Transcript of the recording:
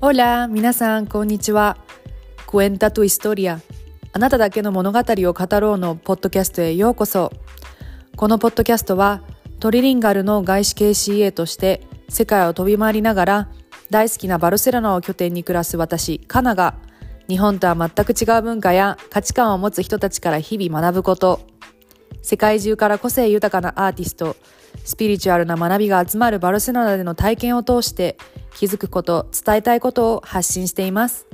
Hola, 皆さん、こんにちは。Cuenta tu historia. あなただけの物語を語ろうのポッドキャストへようこそ。このポッドキャストは、トリリンガルの外資系 CA として世界を飛び回りながら、大好きなバルセロナを拠点に暮らす私、カナが、日本とは全く違う文化や価値観を持つ人たちから日々学ぶこと、世界中から個性豊かなアーティスト、スピリチュアルな学びが集まるバルセロナでの体験を通して気づくこと、伝えたいことを発信しています。